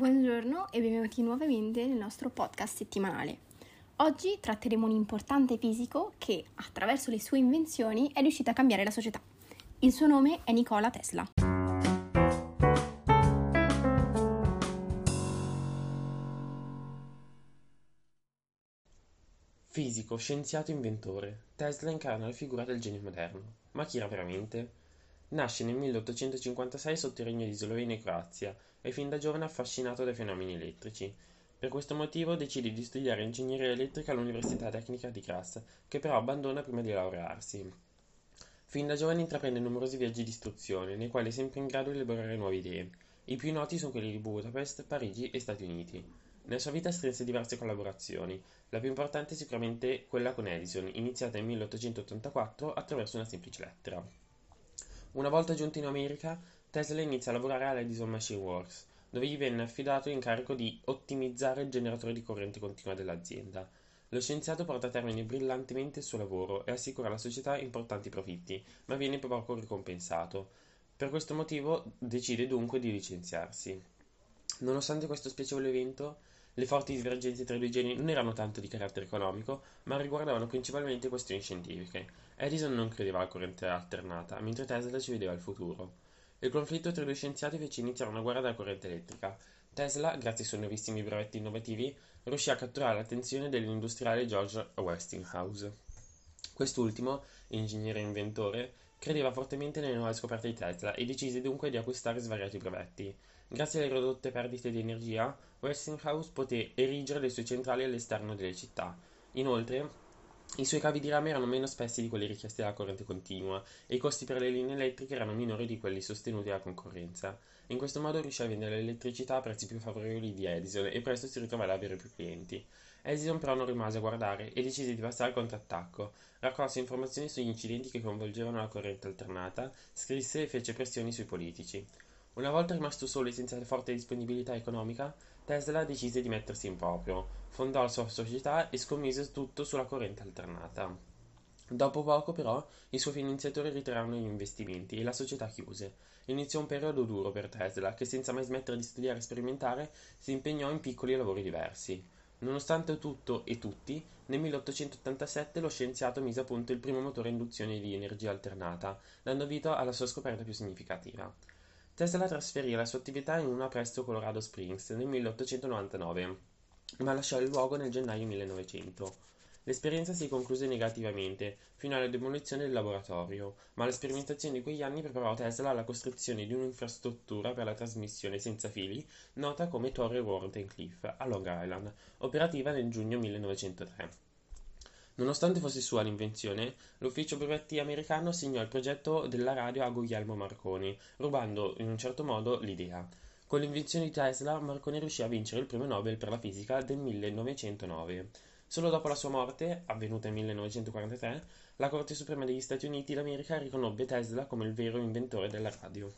Buongiorno e benvenuti nuovamente nel nostro podcast settimanale. Oggi tratteremo un importante fisico che, attraverso le sue invenzioni, è riuscito a cambiare la società. Il suo nome è Nikola Tesla. Fisico, scienziato, inventore, Tesla incarna la figura del genio moderno. Ma chi era veramente? Nasce nel 1856 sotto il regno di Slovenia e Croazia e fin da giovane affascinato dai fenomeni elettrici. Per questo motivo decide di studiare ingegneria elettrica all'Università Tecnica di Graz, che però abbandona prima di laurearsi. Fin da giovane intraprende numerosi viaggi di istruzione, nei quali è sempre in grado di elaborare nuove idee. I più noti sono quelli di Budapest, Parigi e Stati Uniti. Nella sua vita strinse diverse collaborazioni, la più importante è sicuramente quella con Edison, iniziata nel 1884 attraverso una semplice lettera. Una volta giunto in America, Tesla inizia a lavorare all'Edison Machine Works, dove gli venne affidato l'incarico di ottimizzare il generatore di corrente continua dell'azienda. Lo scienziato porta a termine brillantemente il suo lavoro e assicura alla società importanti profitti, ma viene poco ricompensato. Per questo motivo decide dunque di licenziarsi. Nonostante questo spiacevole evento, le forti divergenze tra i due geni non erano tanto di carattere economico, ma riguardavano principalmente questioni scientifiche. Edison non credeva alla corrente alternata, mentre Tesla ci vedeva il futuro. Il conflitto tra i due scienziati fece iniziare una guerra della corrente elettrica. Tesla, grazie ai suoi nuovissimi brevetti innovativi, riuscì a catturare l'attenzione dell'industriale George Westinghouse. Quest'ultimo, ingegnere e inventore, credeva fortemente nelle nuove scoperte di Tesla e decise dunque di acquistare svariati brevetti. Grazie alle ridotte perdite di energia, Westinghouse poté erigere le sue centrali all'esterno delle città. Inoltre, i suoi cavi di rame erano meno spessi di quelli richiesti dalla corrente continua e i costi per le linee elettriche erano minori di quelli sostenuti dalla concorrenza. In questo modo riuscì a vendere l'elettricità a prezzi più favorevoli di Edison e presto si ritrovò ad avere più clienti. Edison però non rimase a guardare e decise di passare al contrattacco. Raccolse informazioni sugli incidenti che coinvolgevano la corrente alternata, scrisse e fece pressioni sui politici. Una volta rimasto solo e senza forte disponibilità economica, Tesla decise di mettersi in proprio, fondò la sua società e scommise tutto sulla corrente alternata. Dopo poco, però, i suoi finanziatori ritirarono gli investimenti e la società chiuse. Iniziò un periodo duro per Tesla, che senza mai smettere di studiare e sperimentare, si impegnò in piccoli lavori diversi. Nonostante tutto e tutti, nel 1887 lo scienziato mise a punto il primo motore a induzione di energia alternata, dando vita alla sua scoperta più significativa. Tesla trasferì la sua attività in una presso Colorado Springs nel 1899, ma lasciò il luogo nel gennaio 1900. L'esperienza si concluse negativamente, fino alla demolizione del laboratorio, ma la sperimentazione di quegli anni preparò Tesla alla costruzione di un'infrastruttura per la trasmissione senza fili, nota come Torre Warden Cliff, a Long Island, operativa nel giugno 1903. Nonostante fosse sua l'invenzione, l'ufficio brevetti americano assegnò il progetto della radio a Guglielmo Marconi, rubando in un certo modo l'idea. Con l'invenzione di Tesla, Marconi riuscì a vincere il premio Nobel per la fisica del 1909. Solo dopo la sua morte, avvenuta nel 1943, la Corte Suprema degli Stati Uniti d'America riconobbe Tesla come il vero inventore della radio.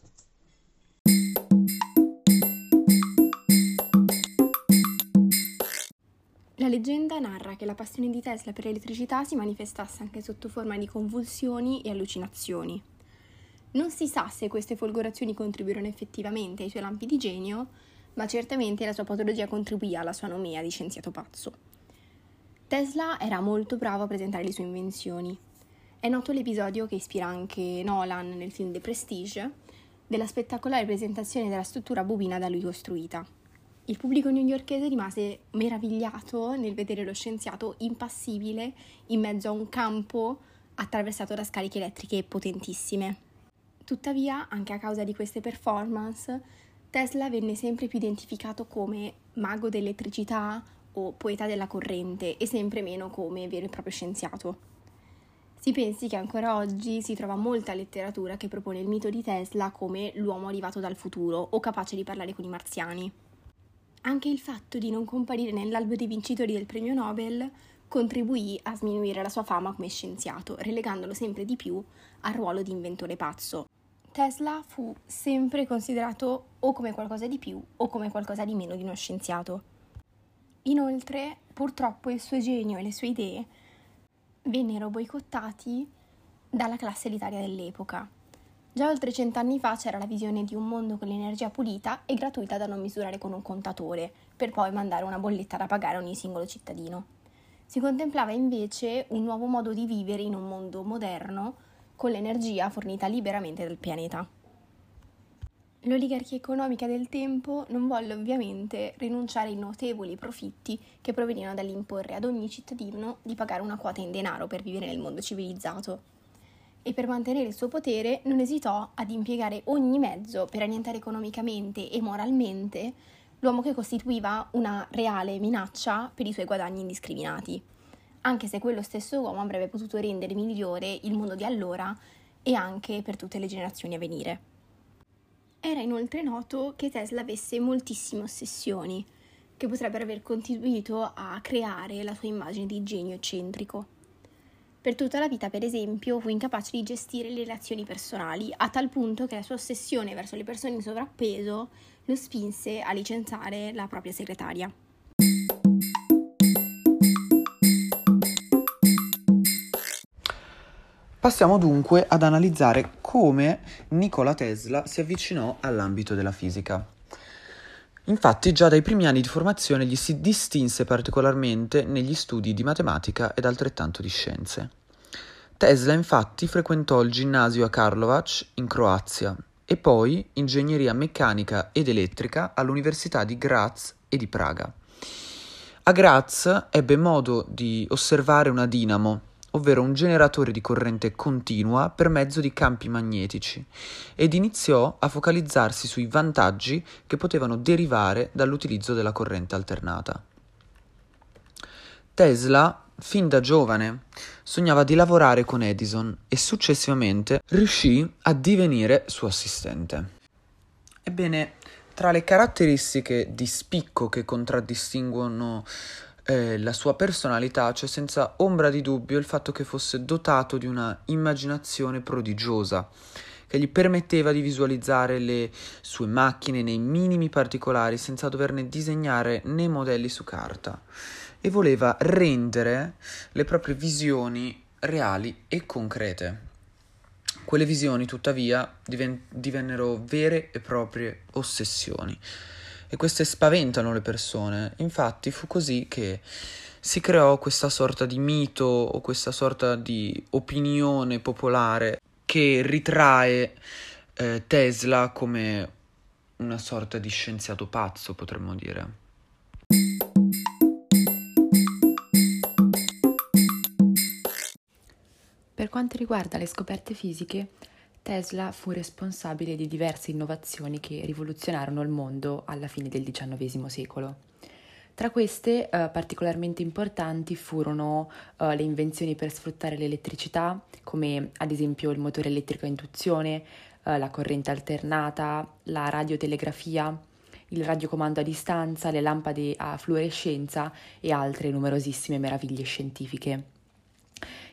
Leggenda narra che la passione di Tesla per l'elettricità si manifestasse anche sotto forma di convulsioni e allucinazioni. Non si sa se queste folgorazioni contribuirono effettivamente ai suoi lampi di genio, ma certamente la sua patologia contribuì alla sua nomea di scienziato pazzo. Tesla era molto bravo a presentare le sue invenzioni. È noto l'episodio che ispira anche Nolan nel film The Prestige, della spettacolare presentazione della struttura bobina da lui costruita. Il pubblico newyorkese rimase meravigliato nel vedere lo scienziato impassibile in mezzo a un campo attraversato da scariche elettriche potentissime. Tuttavia, anche a causa di queste performance, Tesla venne sempre più identificato come mago dell'elettricità o poeta della corrente e sempre meno come vero e proprio scienziato. Si pensi che ancora oggi si trova molta letteratura che propone il mito di Tesla come l'uomo arrivato dal futuro o capace di parlare con i marziani. Anche il fatto di non comparire nell'albo dei vincitori del premio Nobel contribuì a sminuire la sua fama come scienziato, relegandolo sempre di più al ruolo di inventore pazzo. Tesla fu sempre considerato o come qualcosa di più o come qualcosa di meno di uno scienziato. Inoltre, purtroppo il suo genio e le sue idee vennero boicottati dalla classe elitaria dell'epoca. Già oltre cent'anni fa c'era la visione di un mondo con l'energia pulita e gratuita da non misurare con un contatore, per poi mandare una bolletta da pagare a ogni singolo cittadino. Si contemplava invece un nuovo modo di vivere in un mondo moderno con l'energia fornita liberamente dal pianeta. L'oligarchia economica del tempo non volle ovviamente rinunciare ai notevoli profitti che provenivano dall'imporre ad ogni cittadino di pagare una quota in denaro per vivere nel mondo civilizzato. E per mantenere il suo potere non esitò ad impiegare ogni mezzo per annientare economicamente e moralmente l'uomo che costituiva una reale minaccia per i suoi guadagni indiscriminati, anche se quello stesso uomo avrebbe potuto rendere migliore il mondo di allora e anche per tutte le generazioni a venire. Era inoltre noto che Tesla avesse moltissime ossessioni, che potrebbero aver contribuito a creare la sua immagine di genio eccentrico. Per tutta la vita, per esempio, fu incapace di gestire le relazioni personali, a tal punto che la sua ossessione verso le persone in sovrappeso lo spinse a licenziare la propria segretaria. Passiamo dunque ad analizzare come Nikola Tesla si avvicinò all'ambito della fisica. Infatti già dai primi anni di formazione gli si distinse particolarmente negli studi di matematica ed altrettanto di scienze. Tesla infatti frequentò il ginnasio a Karlovac in Croazia e poi ingegneria meccanica ed elettrica all'Università di Graz e di Praga. A Graz ebbe modo di osservare una dinamo ovvero un generatore di corrente continua per mezzo di campi magnetici, ed iniziò a focalizzarsi sui vantaggi che potevano derivare dall'utilizzo della corrente alternata. Tesla, fin da giovane, sognava di lavorare con Edison e successivamente riuscì a divenire suo assistente. Ebbene, tra le caratteristiche di spicco che contraddistinguono eh, la sua personalità c'è senza ombra di dubbio il fatto che fosse dotato di una immaginazione prodigiosa che gli permetteva di visualizzare le sue macchine nei minimi particolari senza doverne disegnare né modelli su carta e voleva rendere le proprie visioni reali e concrete. Quelle visioni, tuttavia, diven- divennero vere e proprie ossessioni e queste spaventano le persone. Infatti fu così che si creò questa sorta di mito o questa sorta di opinione popolare che ritrae eh, Tesla come una sorta di scienziato pazzo, potremmo dire. Per quanto riguarda le scoperte fisiche, Tesla fu responsabile di diverse innovazioni che rivoluzionarono il mondo alla fine del XIX secolo. Tra queste eh, particolarmente importanti furono eh, le invenzioni per sfruttare l'elettricità, come ad esempio il motore elettrico a induzione, eh, la corrente alternata, la radiotelegrafia, il radiocomando a distanza, le lampade a fluorescenza e altre numerosissime meraviglie scientifiche.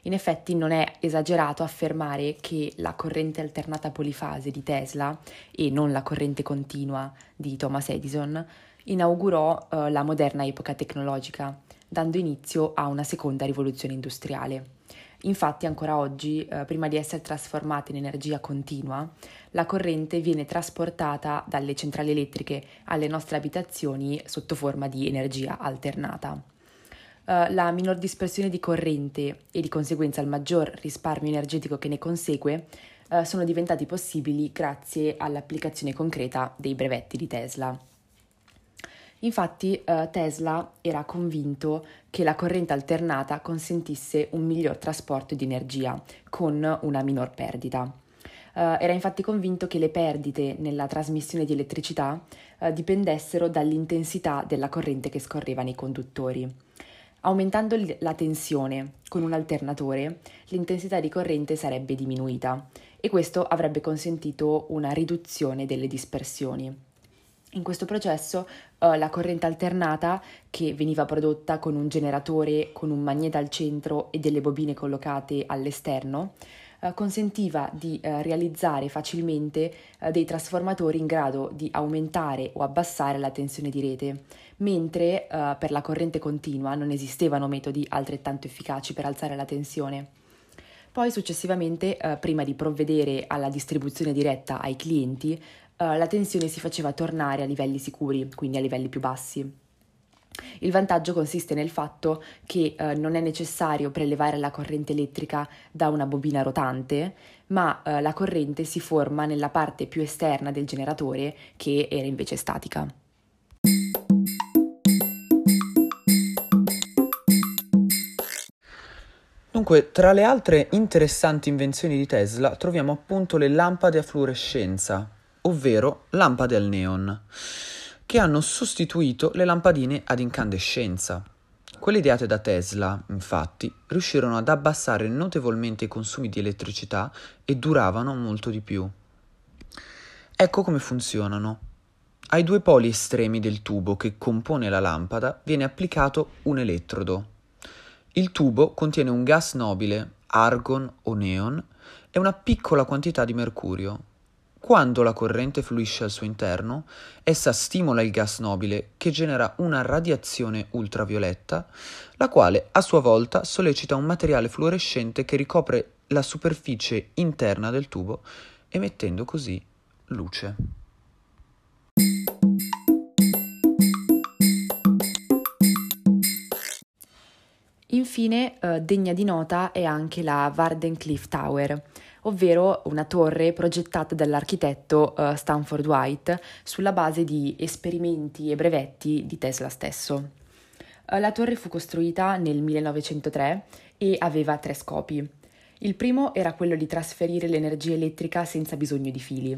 In effetti non è esagerato affermare che la corrente alternata polifase di Tesla e non la corrente continua di Thomas Edison inaugurò eh, la moderna epoca tecnologica, dando inizio a una seconda rivoluzione industriale. Infatti ancora oggi, eh, prima di essere trasformata in energia continua, la corrente viene trasportata dalle centrali elettriche alle nostre abitazioni sotto forma di energia alternata. Eh, la minor dispersione di corrente e di conseguenza il maggior risparmio energetico che ne consegue uh, sono diventati possibili grazie all'applicazione concreta dei brevetti di Tesla. Infatti uh, Tesla era convinto che la corrente alternata consentisse un miglior trasporto di energia con una minor perdita. Uh, era infatti convinto che le perdite nella trasmissione di elettricità uh, dipendessero dall'intensità della corrente che scorreva nei conduttori. Aumentando la tensione con un alternatore, l'intensità di corrente sarebbe diminuita e questo avrebbe consentito una riduzione delle dispersioni. In questo processo uh, la corrente alternata, che veniva prodotta con un generatore con un magnete al centro e delle bobine collocate all'esterno, uh, consentiva di uh, realizzare facilmente dei trasformatori in grado di aumentare o abbassare la tensione di rete mentre uh, per la corrente continua non esistevano metodi altrettanto efficaci per alzare la tensione. Poi successivamente, eh, prima di provvedere alla distribuzione diretta ai clienti, eh, la tensione si faceva tornare a livelli sicuri, quindi a livelli più bassi. Il vantaggio consiste nel fatto che eh, non è necessario prelevare la corrente elettrica da una bobina rotante, ma eh, la corrente si forma nella parte più esterna del generatore che era invece statica. Dunque, tra le altre interessanti invenzioni di Tesla troviamo appunto le lampade a fluorescenza, ovvero lampade al neon che hanno sostituito le lampadine ad incandescenza. Quelle ideate da Tesla, infatti, riuscirono ad abbassare notevolmente i consumi di elettricità e duravano molto di più. Ecco come funzionano. Ai due poli estremi del tubo che compone la lampada viene applicato un elettrodo. Il tubo contiene un gas nobile, argon o neon, e una piccola quantità di mercurio, quando la corrente fluisce al suo interno, essa stimola il gas nobile che genera una radiazione ultravioletta, la quale a sua volta sollecita un materiale fluorescente che ricopre la superficie interna del tubo, emettendo così luce. Infine, eh, degna di nota è anche la Wardenclyffe Tower, ovvero una torre progettata dall'architetto uh, Stanford White sulla base di esperimenti e brevetti di Tesla stesso. Uh, la torre fu costruita nel 1903 e aveva tre scopi. Il primo era quello di trasferire l'energia elettrica senza bisogno di fili.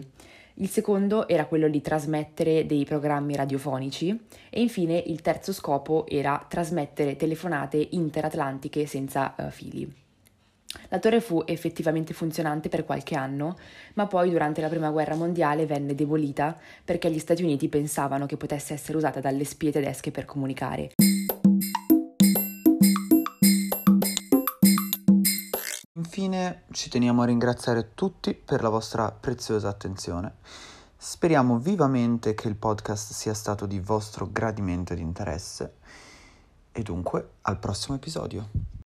Il secondo era quello di trasmettere dei programmi radiofonici e infine il terzo scopo era trasmettere telefonate interatlantiche senza uh, fili. La torre fu effettivamente funzionante per qualche anno, ma poi durante la Prima Guerra Mondiale venne debolita perché gli Stati Uniti pensavano che potesse essere usata dalle spie tedesche per comunicare. Infine ci teniamo a ringraziare tutti per la vostra preziosa attenzione. Speriamo vivamente che il podcast sia stato di vostro gradimento ed interesse. E dunque al prossimo episodio.